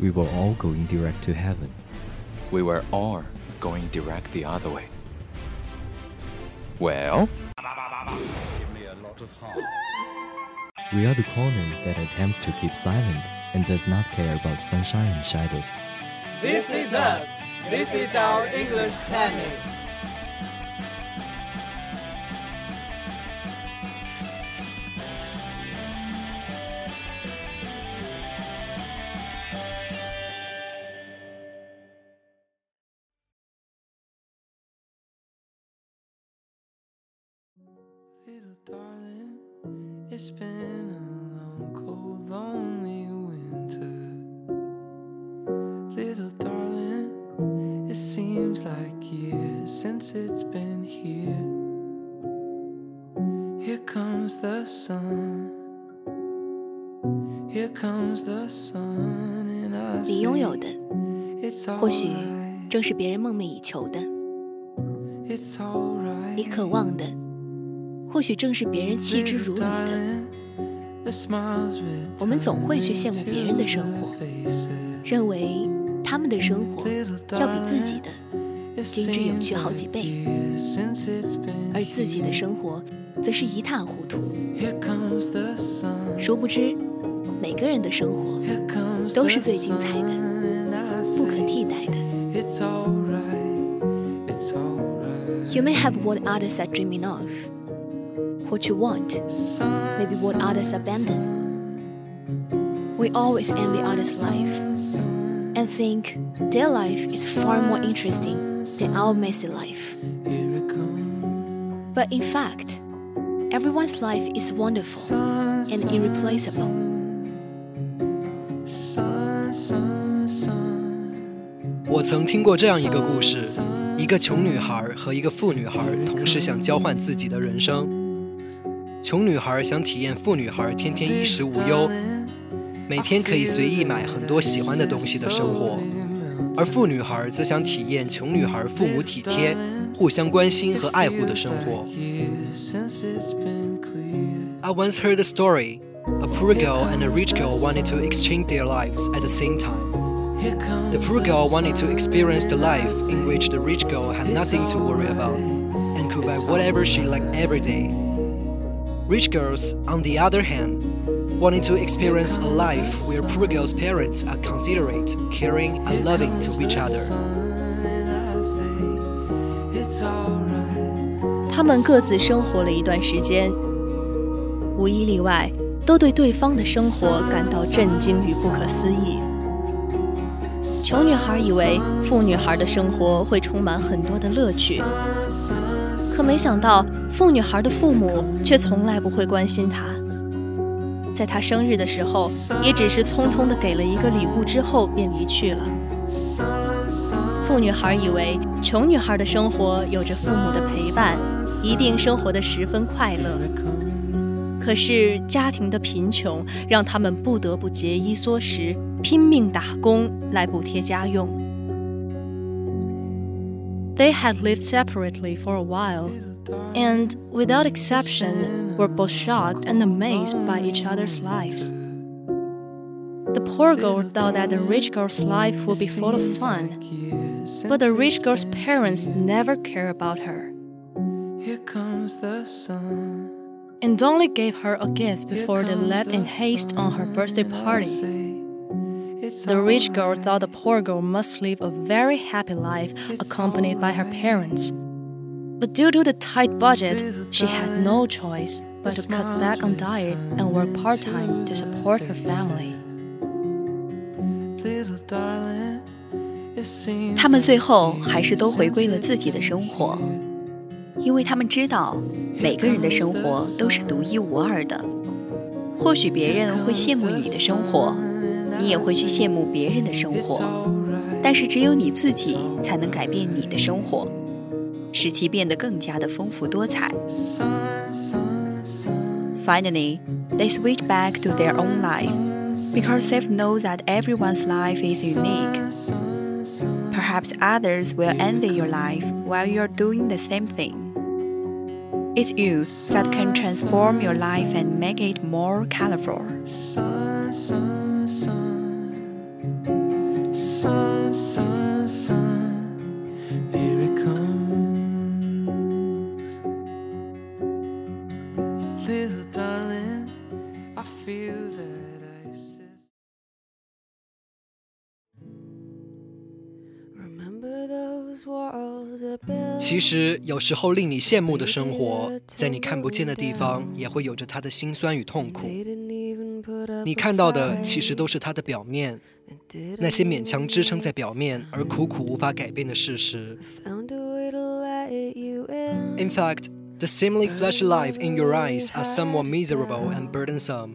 We were all going direct to heaven. We were all going direct the other way. Well, We are the corner that attempts to keep silent and does not care about sunshine and shadows. This is us. This is our English planet. Comes the sun. Here comes the sun, and I 你拥有的，it's 或许 alright. 正是别人梦寐以求的；It's alright. 你渴望的，或许正是别人弃之如履的。我们总会去羡慕别人的生活，认为他们的生活要比自己的精致有趣好几倍，而自己的生活则是一塌糊涂。殊不知，每个人的生活都是最精彩的，不可替代的。You may have what others are dreaming of. What you want, maybe what others abandon. We always envy others' life and think their life is far more interesting than our messy life. But in fact, everyone's life is wonderful and irreplaceable. 我曾听过这样一个故事：一个穷女孩和一个富女孩同时想交换自己的人生。穷女孩想体验富女孩天天衣食无忧，每天可以随意买很多喜欢的东西的生活，而富女孩则想体验穷女孩父母体贴、互相关心和爱护的生活。I once heard a story. A poor girl and a rich girl wanted to exchange their lives at the same time. The poor girl wanted to experience the life in which the rich girl had nothing to worry about and could buy whatever she liked every day. Rich girls, on the other hand, wanting to experience a life where poor girls' parents are considerate, caring, and loving to each other. 他们各自生活了一段时间，无一例外，都对对方的生活感到震惊与不可思议。穷女孩以为富女孩的生活会充满很多的乐趣，可没想到富女孩的父母却从来不会关心她。在她生日的时候，也只是匆匆地给了一个礼物之后便离去了。富女孩以为穷女孩的生活有着父母的陪伴，一定生活的十分快乐。可是家庭的贫穷让他们不得不节衣缩食，拼命打工来补贴家用。They had lived separately for a while, and without exception, were both shocked and amazed by each other's lives. The poor girl thought that the rich girl's life would be full of fun, but the rich girl's parents never cared about her. Here comes the sun. And only gave her a gift before they left in haste on her birthday party. The rich girl thought the poor girl must live a very happy life accompanied by her parents. But due to the tight budget, she had no choice but to cut back on diet and work part time to support her family. 他们最后还是都回归了自己的生活，因为他们知道每个人的生活都是独一无二的。或许别人会羡慕你的生活，你也会去羡慕别人的生活，但是只有你自己才能改变你的生活， 使其变得更加的丰富多彩。Finally, they switch back to their own life because they know that everyone's life is unique. Perhaps others will envy your life while you're doing the same thing. It's you that can transform your life and make it more colorful. Sun, sun, sun, sun, Feel that ISIS. Remember those walls are built. 其实，有时候令你羡慕的生活，在你看不见的地方，也会有着它的辛酸与痛苦。你看到的，其实都是它的表面，那些勉强支撑在表面而苦苦无法改变的事实。In fact, the seemingly flashy life in your eyes are somewhat miserable and burdensome.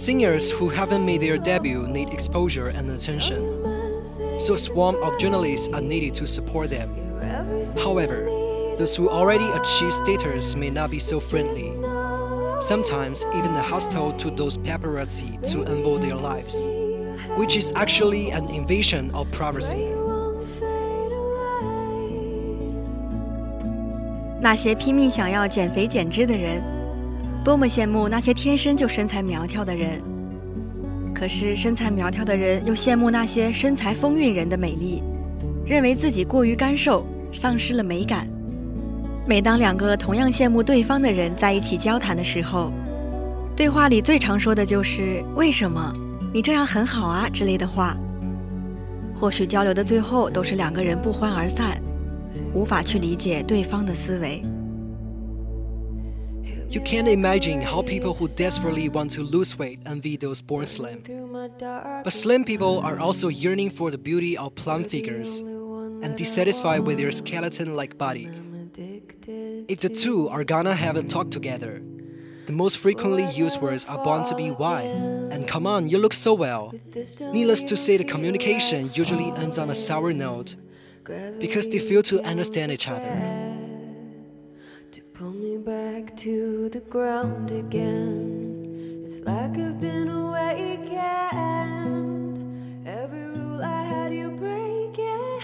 Singers who haven't made their debut need exposure and attention, so a swarm of journalists are needed to support them. However, those who already achieve status may not be so friendly. Sometimes even hostile to those paparazzi to unfold their lives, which is actually an invasion of privacy. 那些拼命想要减肥减脂的人， 多么羡慕那些天生就身材苗条的人。可是身材苗条的人又羡慕那些身材丰韵人的美丽，认为自己过于干瘦，丧失了美感。每当两个同样羡慕对方的人在一起交谈的时候，对话里最常说的就是“为什么你这样很好啊”之类的话。或许交流的最后都是两个人不欢而散，无法去理解对方的思维。You can't imagine how people who desperately want to lose weight envy those born slim. But slim people are also yearning for the beauty of plump figures and dissatisfied with their skeleton like body. If the two are gonna have a talk together, the most frequently used words are bound to be why and come on, you look so well. Needless to say, the communication usually ends on a sour note because they fail to understand each other Pull me back to the ground again. It's like I've been awakened. Every rule I had you breaking.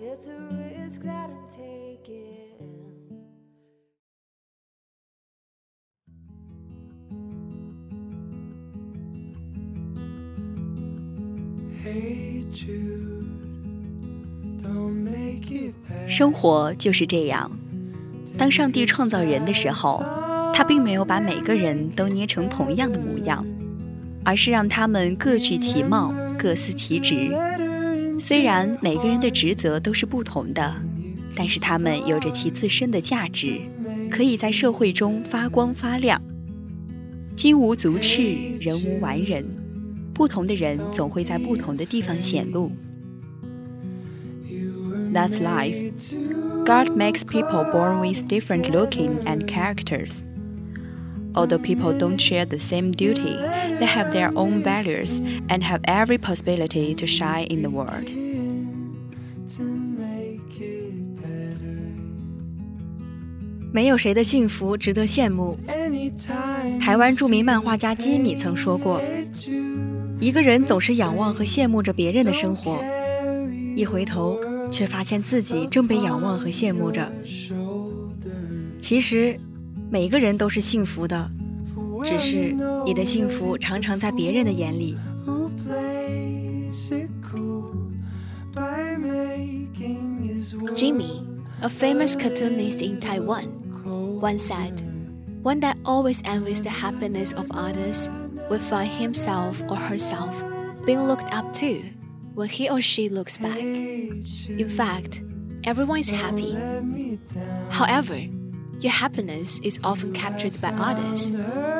It's a risk that I'm taking. Hey Jude, don't make it bad. 生活就是这样。 当上帝创造人的时候，他并没有把每个人都捏成同样的模样，而是让他们各具其貌，各司其职。虽然每个人的职责都是不同的，但是他们有着其自身的价值，可以在社会中发光发亮。金无足赤，人无完人，不同的人总会在不同的地方显露。That's life. God makes people born with different looking and characters. Although people don't share the same duty, they have their own values and have every possibility to shine in the world.《没有谁的幸福值得羡慕》。台湾著名漫画家几米曾说过：“一个人总是仰望和羡慕着别人的生活，一回头却发现自己正被仰望和羡慕着。其实，每个人都是幸福的，只是你的幸福常常在别人的眼里。” Jimmy, a famous cartoonist in Taiwan once said, One that always envies the happiness of others will find himself or herself being looked up to when he or she looks back. In fact, everyone is happy. However, your happiness is often captured by others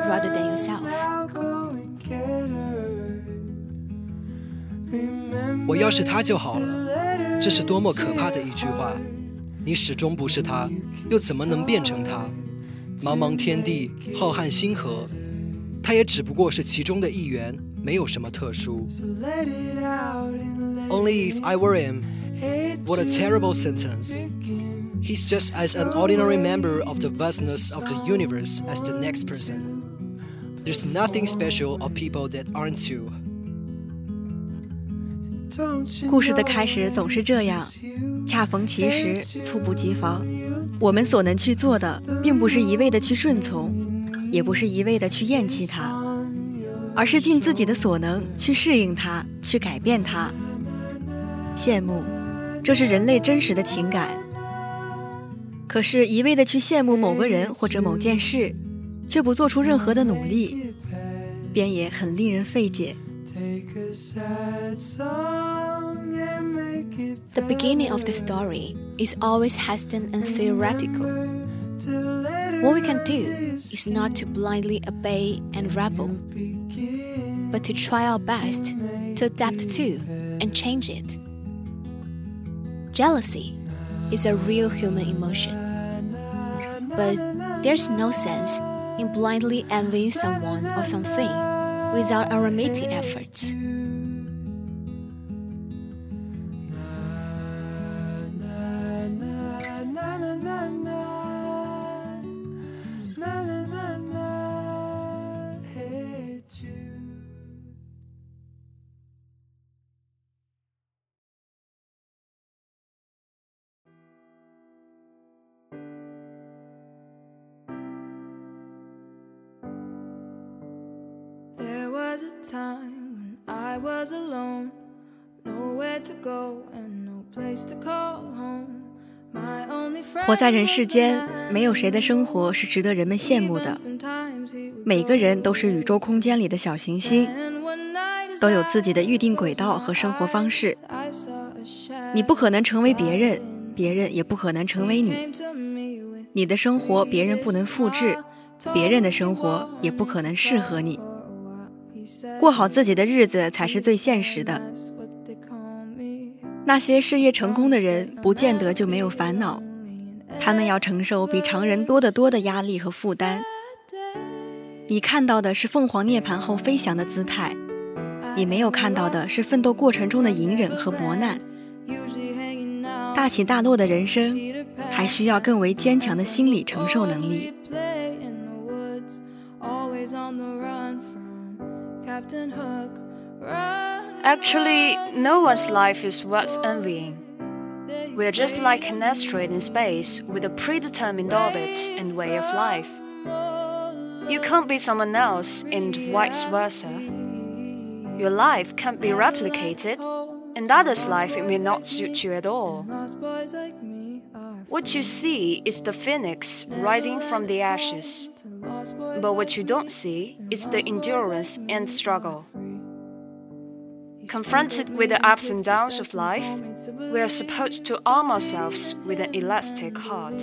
rather than yourself. 我要是他就好了，这是多么可怕的一句话！你始终不是他，又怎么能变成他？茫茫天地，浩瀚星河， 他也只不过是其中的一员，没有什么特殊。Only if I were him, what a terrible sentence. He's just as an ordinary member of the vastness of the universe as the next person. There's nothing special of people that aren't you. 故事的开始总是这样。恰逢其时，猝不及防。我们所能去做的，并不是一味的去顺从， 也不是一味的去厌弃它，而是尽自己的所能去适应它，去改变它。羡慕，这是人类真实的情感。可是，一味的去羡慕某个人或者某件事，却不做出任何的努力，便也很令人费解。The beginning of the story is always hesitant and theoretical. What we can do is not to blindly obey and rebel, but to try our best to adapt to and change it. Jealousy is a real human emotion, but there's no sense in blindly envying someone or something without our unremitting efforts. 活在人世间，没有谁的生活是值得人们羡慕的。每个人都是宇宙空间里的小行星，都有自己的预定轨道和生活方式。你不可能成为别人，别人也不可能成为你。你的生活别人不能复制，别人的生活也不可能适合你。过好自己的日子才是最现实的。那些事业成功的人，不见得就没有烦恼，他们要承受比常人多得多的压力和负担。你看到的是凤凰涅槃后飞翔的姿态，你没有看到的是奋斗过程中的隐忍和磨难。大起大落的人生，还需要更为坚强的心理承受能力。Actually, no one's life is worth envying. We're just like an asteroid in space with a predetermined orbit and way of life. You can't be someone else, and vice versa. Your life can't be replicated, and others' life may not suit you at all. What you see is the phoenix rising from the ashes, but what you don't see is the endurance and struggle. Confronted with the ups and downs of life, we are supposed to arm ourselves with an elastic heart.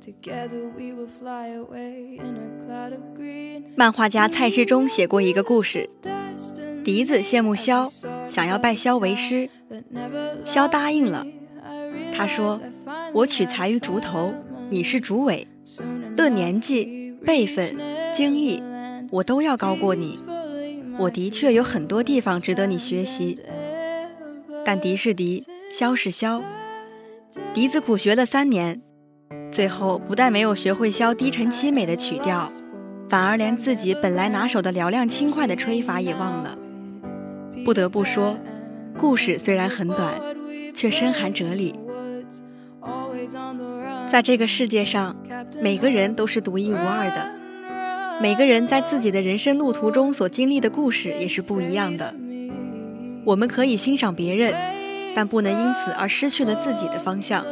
Together we will fly away in a cloud of green. 漫画家蔡志忠写过一个故事，笛子羡慕萧，想要拜萧为师，萧答应了。 他说：“我取材于竹头，你是竹尾，论年纪、辈分、经历，我都要高过你。我的确有很多地方值得你学习，但笛是笛，箫是箫。笛子苦学了三年。”最后不但没有学会箫低沉凄美的曲调，反而连自己本来拿手的嘹亮轻快的吹法也忘了。不得不说，故事虽然很短，却深含哲理。在这个世界上，每个人都是独一无二的，每个人在自己的人生路途中所经历的故事也是不一样的。我们可以欣赏别人，但不能因此而失去了自己的方向。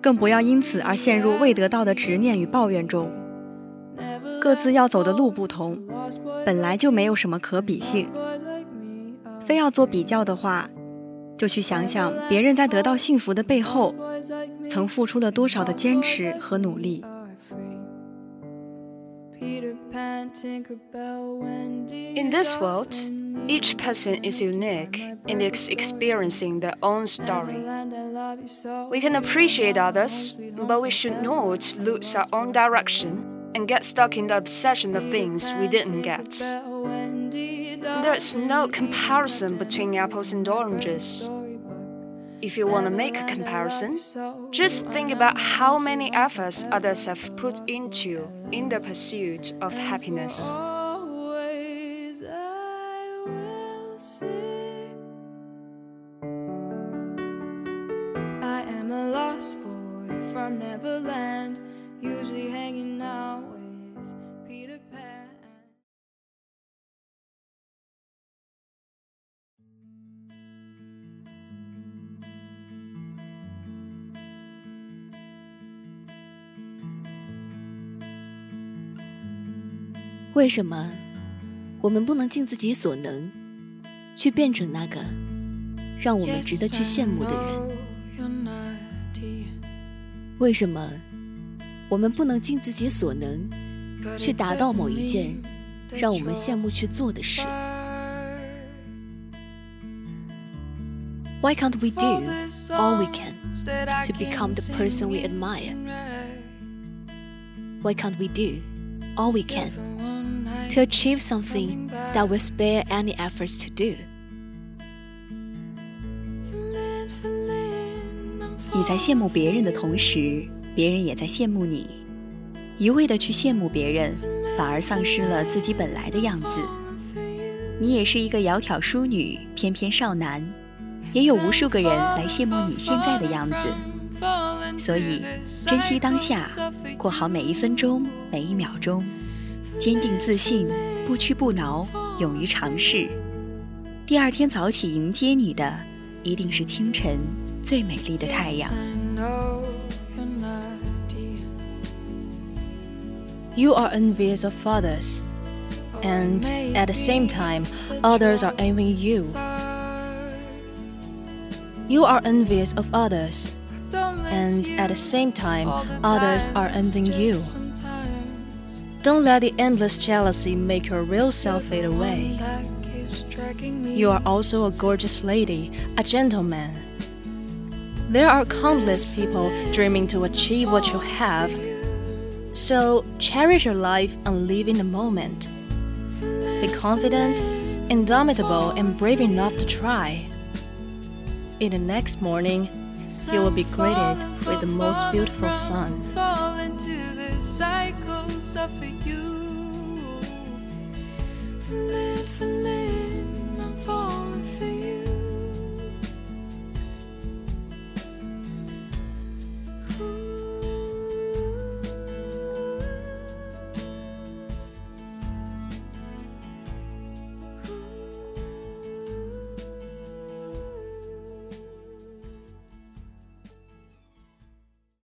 更不要因此而陷入未得到的执念与抱怨中。各自要走的路不同，本来就没有什么可比性。非要做比较的话，就去想想别人在得到幸福的背后，曾付出了多少的坚持和努力。In this world, each person is unique and is experiencing their own story. We can appreciate others, but we should not lose our own direction and get stuck in the obsession of things we didn't get. There's no comparison between apples and oranges. If you want to make a comparison, just think about how many efforts others have put into in the pursuit of happiness. 为什么我们不能尽自己所能，去变成那个让我们值得去羡慕的人？为什么我们不能尽自己所能，去达到某一件让我们羡慕去做的事？Why can't we do all we can to become the person we admire? Why can't we do all we can to achieve something that we spare any efforts to do? 你在羡慕别人的同时，别人也在羡慕你。一味的去羡慕别人，反而丧失了自己本来的样子。你也是一个窈窕淑女，翩翩少男，也有无数个人来羡慕你现在的样子。所以，珍惜当下，过好每一分钟、每一秒钟，坚定自信，不屈不挠，勇于尝试。第二天早起迎接你的，一定是清晨。最美丽的太阳。You are envious of others, and at the same time, others are envying you. You are envious of others, and at the same time, others are envying you. Don't let the endless jealousy make your real self fade away. You are also a gorgeous lady, a gentleman. There are countless people dreaming to achieve what you have. So cherish your life and live in the moment. Be confident, indomitable, and brave enough to try. In the next morning, you will be greeted with the most beautiful sun suffer you. Falling, falling, I'm falling.